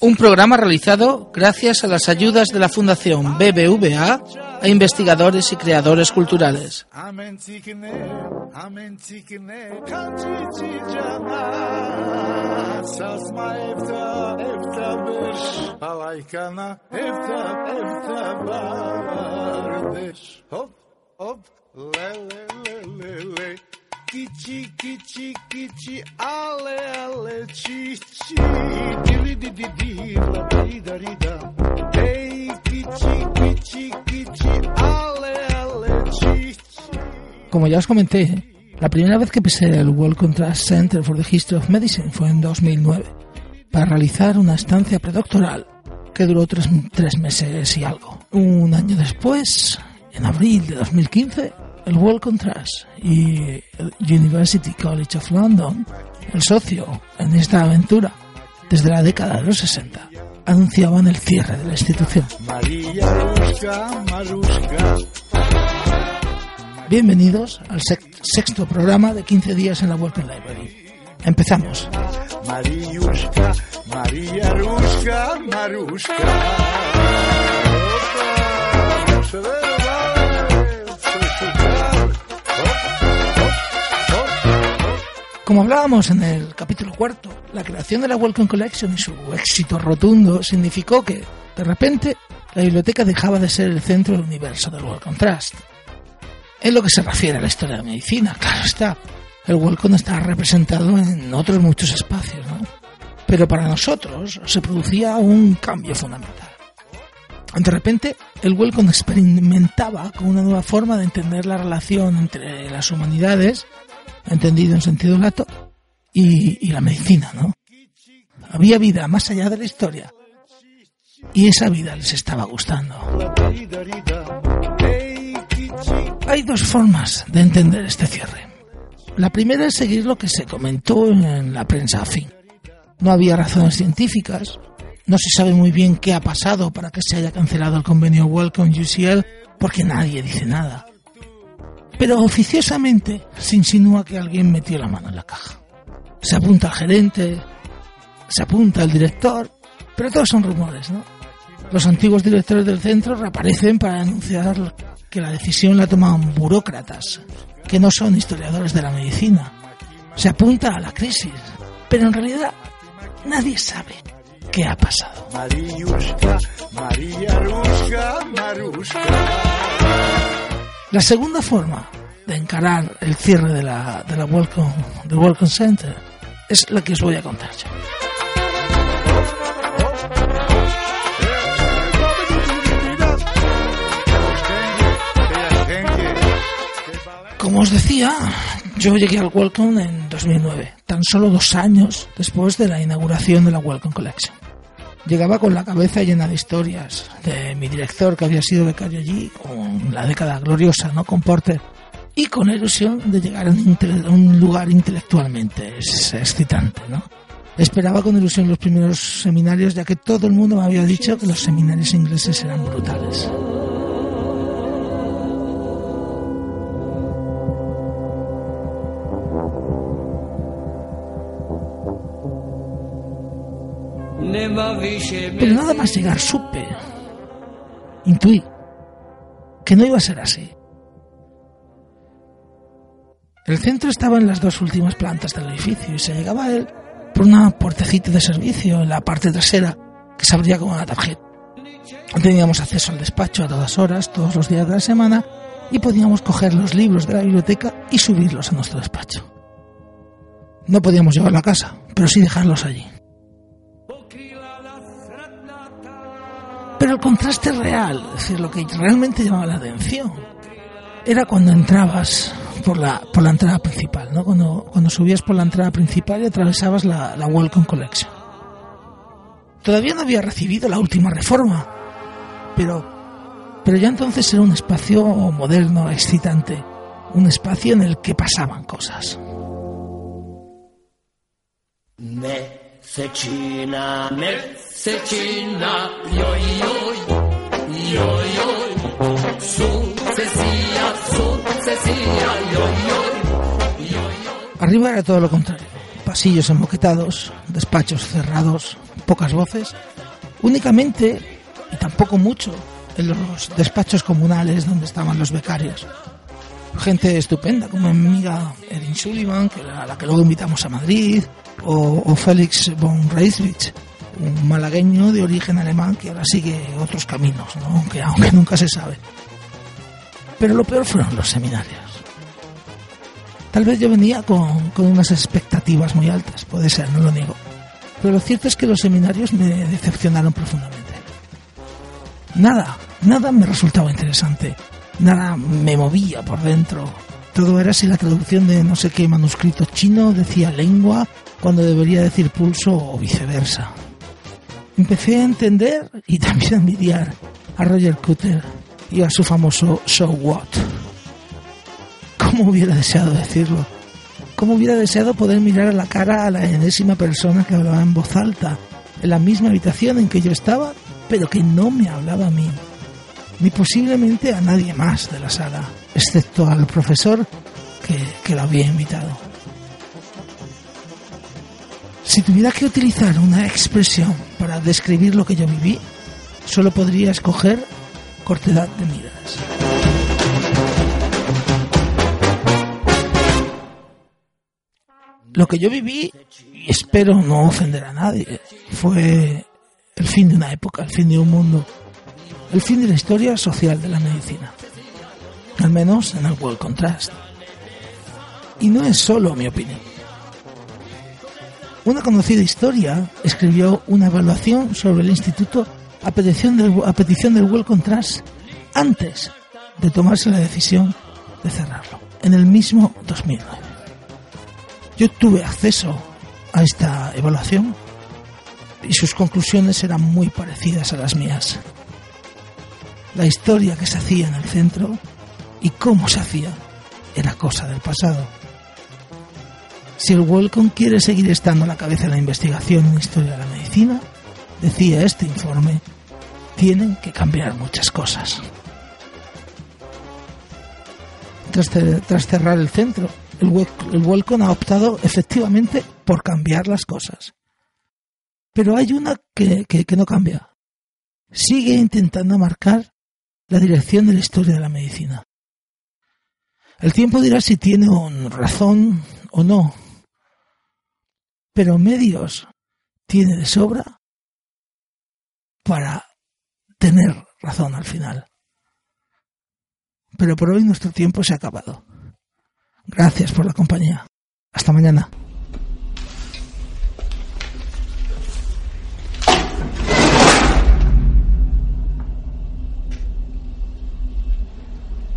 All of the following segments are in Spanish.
Un programa realizado gracias a las ayudas de la Fundación BBVA a investigadores y creadores culturales. Kichi, kichi, kichi, ale, ale, la, da. Hey, kichi, kichi, kichi, ale, ale. Como ya os comenté, la primera vez que pisé el World Contrast Center for the History of Medicine fue en 2009, para realizar una estancia predoctoral que duró tres, tres meses y algo. Un año después, en abril de 2015, el World Contrast y el University College of London, el socio en esta aventura desde la década de los 60, anunciaban el cierre de la institución. María Ruska, Maruska. Bienvenidos al sex- sexto programa de 15 días en la Welcome Library. Empezamos. Mariuszka, María Ruska, Maruska. Como hablábamos en el capítulo cuarto, la creación de la Welcome Collection y su éxito rotundo significó que, de repente, la biblioteca dejaba de ser el centro del universo del Welcome Trust. En lo que se refiere a la historia de la medicina, claro está, el Welcome está representado en otros muchos espacios, ¿no? Pero para nosotros se producía un cambio fundamental. De repente, el Welcome experimentaba con una nueva forma de entender la relación entre las humanidades entendido en sentido lato, y, la medicina, ¿no? Había vida más allá de la historia, y esa vida les estaba gustando. Hay dos formas de entender este cierre. La primera es seguir lo que se comentó en la prensa afín. No había razones científicas, no se sabe muy bien qué ha pasado para que se haya cancelado el convenio Welcome UCL, porque nadie dice nada pero oficiosamente se insinúa que alguien metió la mano en la caja. Se apunta al gerente, se apunta al director, pero todos son rumores, ¿no? Los antiguos directores del centro reaparecen para anunciar que la decisión la toman burócratas, que no son historiadores de la medicina. Se apunta a la crisis, pero en realidad nadie sabe qué ha pasado. María Ruska, Maruska. La segunda forma de encarar el cierre de la, de la Welcome, Welcome Center es la que os voy a contar yo. Como os decía, yo llegué al Welcome en 2009, tan solo dos años después de la inauguración de la Welcome Collection. Llegaba con la cabeza llena de historias de mi director que había sido becario allí, con la década gloriosa, ¿no? Con Porter, y con ilusión de llegar a un lugar intelectualmente es- excitante, ¿no? Esperaba con ilusión los primeros seminarios, ya que todo el mundo me había dicho que los seminarios ingleses eran brutales. Pero nada más llegar supe, intuí, que no iba a ser así. El centro estaba en las dos últimas plantas del edificio y se llegaba a él por una puertecita de servicio en la parte trasera que se abría con una tarjeta. Teníamos acceso al despacho a todas horas, todos los días de la semana, y podíamos coger los libros de la biblioteca y subirlos a nuestro despacho. No podíamos llevarlo a casa, pero sí dejarlos allí. Pero el contraste real, es decir, lo que realmente llamaba la atención, era cuando entrabas por la, por la entrada principal, ¿no? Cuando, cuando subías por la entrada principal y atravesabas la, la Welcome Collection. Todavía no había recibido la última reforma, pero, pero ya entonces era un espacio moderno, excitante, un espacio en el que pasaban cosas. Arriba era todo lo contrario. Pasillos enmoquetados, despachos cerrados, pocas voces. Únicamente, y tampoco mucho, en los despachos comunales donde estaban los becarios. Gente estupenda, como mi amiga Erin Sullivan, que a la que luego invitamos a Madrid, o, o Félix von Reiswich, un malagueño de origen alemán que ahora sigue otros caminos, ¿no? aunque, aunque nunca se sabe. Pero lo peor fueron los seminarios. Tal vez yo venía con, con unas expectativas muy altas, puede ser, no lo niego. Pero lo cierto es que los seminarios me decepcionaron profundamente. Nada, nada me resultaba interesante, nada me movía por dentro. Todo era si la traducción de no sé qué manuscrito chino decía lengua cuando debería decir pulso o viceversa. Empecé a entender y también a envidiar a Roger Cutter y a su famoso So What. ¿Cómo hubiera deseado decirlo? ¿Cómo hubiera deseado poder mirar a la cara a la enésima persona que hablaba en voz alta, en la misma habitación en que yo estaba, pero que no me hablaba a mí, ni posiblemente a nadie más de la sala, excepto al profesor que, que lo había invitado? Si tuviera que utilizar una expresión para describir lo que yo viví, solo podría escoger cortedad de miras. Lo que yo viví, y espero no ofender a nadie, fue el fin de una época, el fin de un mundo, el fin de la historia social de la medicina, al menos en el World Contrast. Y no es solo mi opinión. Una conocida historia escribió una evaluación sobre el instituto a petición del, a World Contrast antes de tomarse la decisión de cerrarlo, en el mismo 2009. Yo tuve acceso a esta evaluación y sus conclusiones eran muy parecidas a las mías. La historia que se hacía en el centro y cómo se hacía era cosa del pasado. Si el Welcome quiere seguir estando a la cabeza de la investigación en historia de la medicina, decía este informe, tienen que cambiar muchas cosas. Tras, cerrar el centro, el, el ha optado efectivamente por cambiar las cosas. Pero hay una que no cambia. Sigue intentando marcar la dirección de la historia de la medicina. El tiempo dirá si tiene razón o no, pero medios tiene de sobra para tener razón al final. Pero por hoy nuestro tiempo se ha acabado. Gracias por la compañía. Hasta mañana.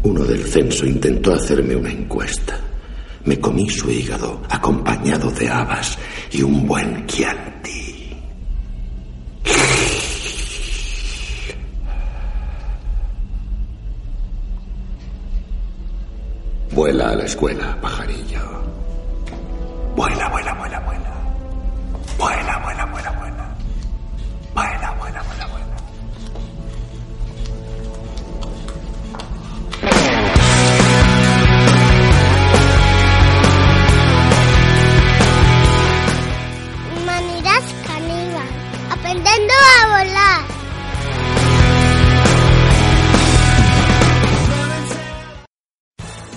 Uno del censo intentó hacerme una encuesta. Me comí su hígado acompañado de habas y un buen chianti. Vuela a la escuela, pajarillo.